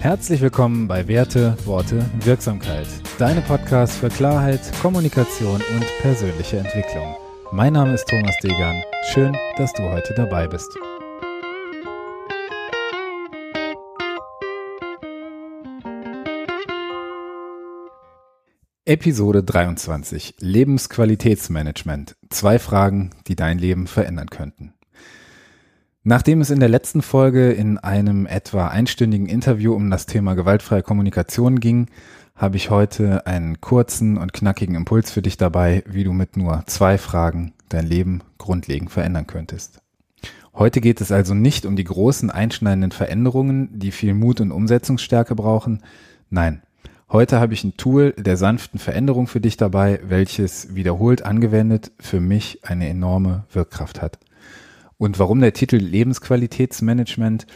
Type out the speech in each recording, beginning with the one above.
Herzlich willkommen bei Werte, Worte, Wirksamkeit. Deine Podcast für Klarheit, Kommunikation und persönliche Entwicklung. Mein Name ist Thomas Degan. Schön, dass du heute dabei bist. Episode 23 Lebensqualitätsmanagement. Zwei Fragen, die dein Leben verändern könnten. Nachdem es in der letzten Folge in einem etwa einstündigen Interview um das Thema gewaltfreie Kommunikation ging, habe ich heute einen kurzen und knackigen Impuls für dich dabei, wie du mit nur zwei Fragen dein Leben grundlegend verändern könntest. Heute geht es also nicht um die großen einschneidenden Veränderungen, die viel Mut und Umsetzungsstärke brauchen. Nein, heute habe ich ein Tool der sanften Veränderung für dich dabei, welches wiederholt angewendet für mich eine enorme Wirkkraft hat. Und warum der Titel Lebensqualitätsmanagement?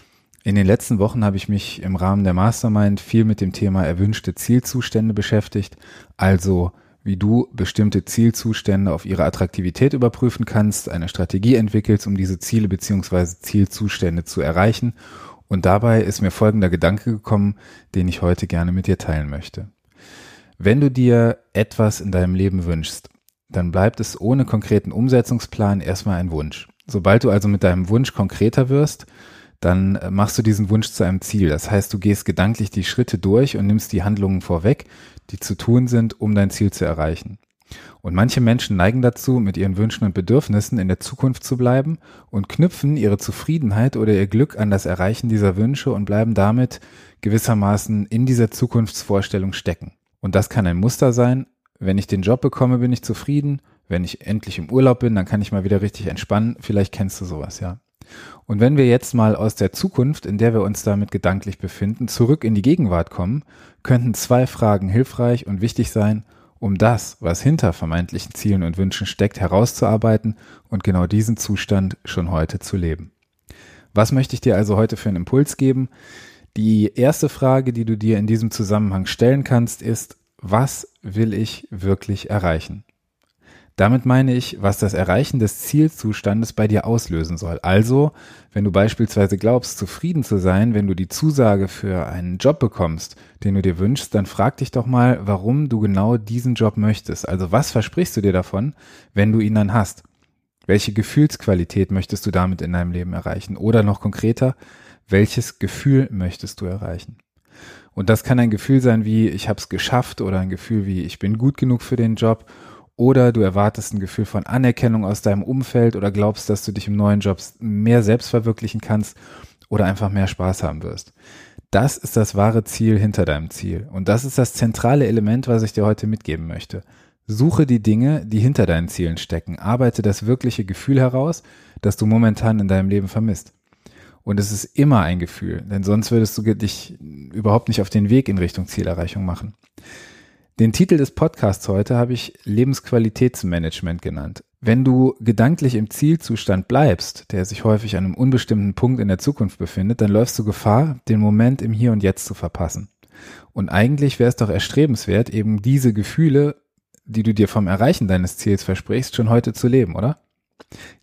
In den letzten Wochen habe ich mich im Rahmen der Mastermind viel mit dem Thema erwünschte Zielzustände beschäftigt, also wie du bestimmte Zielzustände auf ihre Attraktivität überprüfen kannst, eine Strategie entwickelst, um diese Ziele beziehungsweise Zielzustände zu erreichen. Und dabei ist mir folgender Gedanke gekommen, den ich heute gerne mit dir teilen möchte. Wenn du dir etwas in deinem Leben wünschst, dann bleibt es ohne konkreten Umsetzungsplan erstmal ein Wunsch. Sobald du also mit deinem Wunsch konkreter wirst, dann äh, machst du diesen Wunsch zu einem Ziel. Das heißt, du gehst gedanklich die Schritte durch und nimmst die Handlungen vorweg, die zu tun sind, um dein Ziel zu erreichen. Und manche Menschen neigen dazu, mit ihren Wünschen und Bedürfnissen in der Zukunft zu bleiben und knüpfen ihre Zufriedenheit oder ihr Glück an das Erreichen dieser Wünsche und bleiben damit gewissermaßen in dieser Zukunftsvorstellung stecken. Und das kann ein Muster sein. Wenn ich den Job bekomme, bin ich zufrieden wenn ich endlich im Urlaub bin, dann kann ich mal wieder richtig entspannen. Vielleicht kennst du sowas, ja. Und wenn wir jetzt mal aus der Zukunft, in der wir uns damit gedanklich befinden, zurück in die Gegenwart kommen, könnten zwei Fragen hilfreich und wichtig sein, um das, was hinter vermeintlichen Zielen und Wünschen steckt, herauszuarbeiten und genau diesen Zustand schon heute zu leben. Was möchte ich dir also heute für einen Impuls geben? Die erste Frage, die du dir in diesem Zusammenhang stellen kannst, ist, was will ich wirklich erreichen? Damit meine ich, was das Erreichen des Zielzustandes bei dir auslösen soll. Also, wenn du beispielsweise glaubst, zufrieden zu sein, wenn du die Zusage für einen Job bekommst, den du dir wünschst, dann frag dich doch mal, warum du genau diesen Job möchtest. Also, was versprichst du dir davon, wenn du ihn dann hast? Welche Gefühlsqualität möchtest du damit in deinem Leben erreichen? Oder noch konkreter, welches Gefühl möchtest du erreichen? Und das kann ein Gefühl sein wie ich habe es geschafft oder ein Gefühl wie ich bin gut genug für den Job oder du erwartest ein Gefühl von Anerkennung aus deinem Umfeld oder glaubst, dass du dich im neuen Job mehr selbst verwirklichen kannst oder einfach mehr Spaß haben wirst. Das ist das wahre Ziel hinter deinem Ziel. Und das ist das zentrale Element, was ich dir heute mitgeben möchte. Suche die Dinge, die hinter deinen Zielen stecken. Arbeite das wirkliche Gefühl heraus, das du momentan in deinem Leben vermisst. Und es ist immer ein Gefühl, denn sonst würdest du dich überhaupt nicht auf den Weg in Richtung Zielerreichung machen. Den Titel des Podcasts heute habe ich Lebensqualitätsmanagement genannt. Wenn du gedanklich im Zielzustand bleibst, der sich häufig an einem unbestimmten Punkt in der Zukunft befindet, dann läufst du Gefahr, den Moment im Hier und Jetzt zu verpassen. Und eigentlich wäre es doch erstrebenswert, eben diese Gefühle, die du dir vom Erreichen deines Ziels versprichst, schon heute zu leben, oder?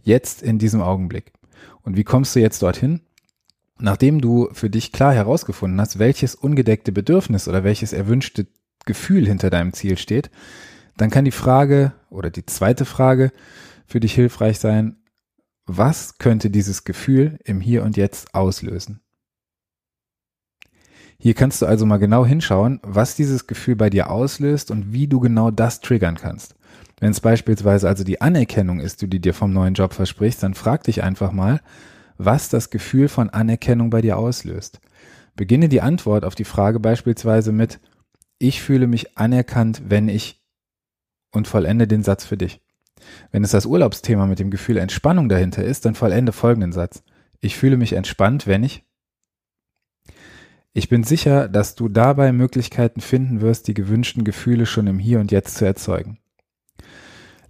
Jetzt in diesem Augenblick. Und wie kommst du jetzt dorthin? Nachdem du für dich klar herausgefunden hast, welches ungedeckte Bedürfnis oder welches erwünschte Gefühl hinter deinem Ziel steht, dann kann die Frage oder die zweite Frage für dich hilfreich sein, was könnte dieses Gefühl im Hier und Jetzt auslösen? Hier kannst du also mal genau hinschauen, was dieses Gefühl bei dir auslöst und wie du genau das triggern kannst. Wenn es beispielsweise also die Anerkennung ist, die dir vom neuen Job versprichst, dann frag dich einfach mal, was das Gefühl von Anerkennung bei dir auslöst. Beginne die Antwort auf die Frage beispielsweise mit, ich fühle mich anerkannt, wenn ich und vollende den Satz für dich. Wenn es das Urlaubsthema mit dem Gefühl Entspannung dahinter ist, dann vollende folgenden Satz. Ich fühle mich entspannt, wenn ich. Ich bin sicher, dass du dabei Möglichkeiten finden wirst, die gewünschten Gefühle schon im Hier und Jetzt zu erzeugen.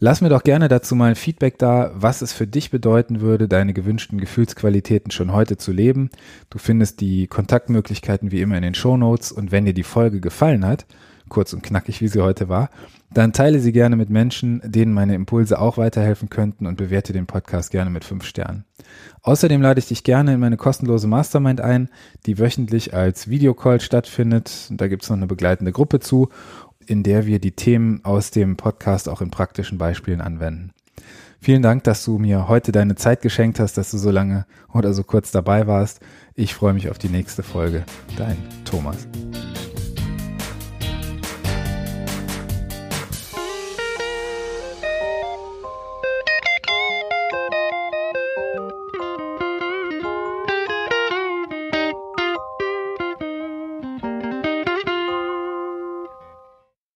Lass mir doch gerne dazu mal ein Feedback da, was es für dich bedeuten würde, deine gewünschten Gefühlsqualitäten schon heute zu leben. Du findest die Kontaktmöglichkeiten wie immer in den Show Notes und wenn dir die Folge gefallen hat, kurz und knackig, wie sie heute war, dann teile sie gerne mit Menschen, denen meine Impulse auch weiterhelfen könnten und bewerte den Podcast gerne mit fünf Sternen. Außerdem lade ich dich gerne in meine kostenlose Mastermind ein, die wöchentlich als Videocall stattfindet. Da gibt es noch eine begleitende Gruppe zu, in der wir die Themen aus dem Podcast auch in praktischen Beispielen anwenden. Vielen Dank, dass du mir heute deine Zeit geschenkt hast, dass du so lange oder so kurz dabei warst. Ich freue mich auf die nächste Folge. Dein Thomas.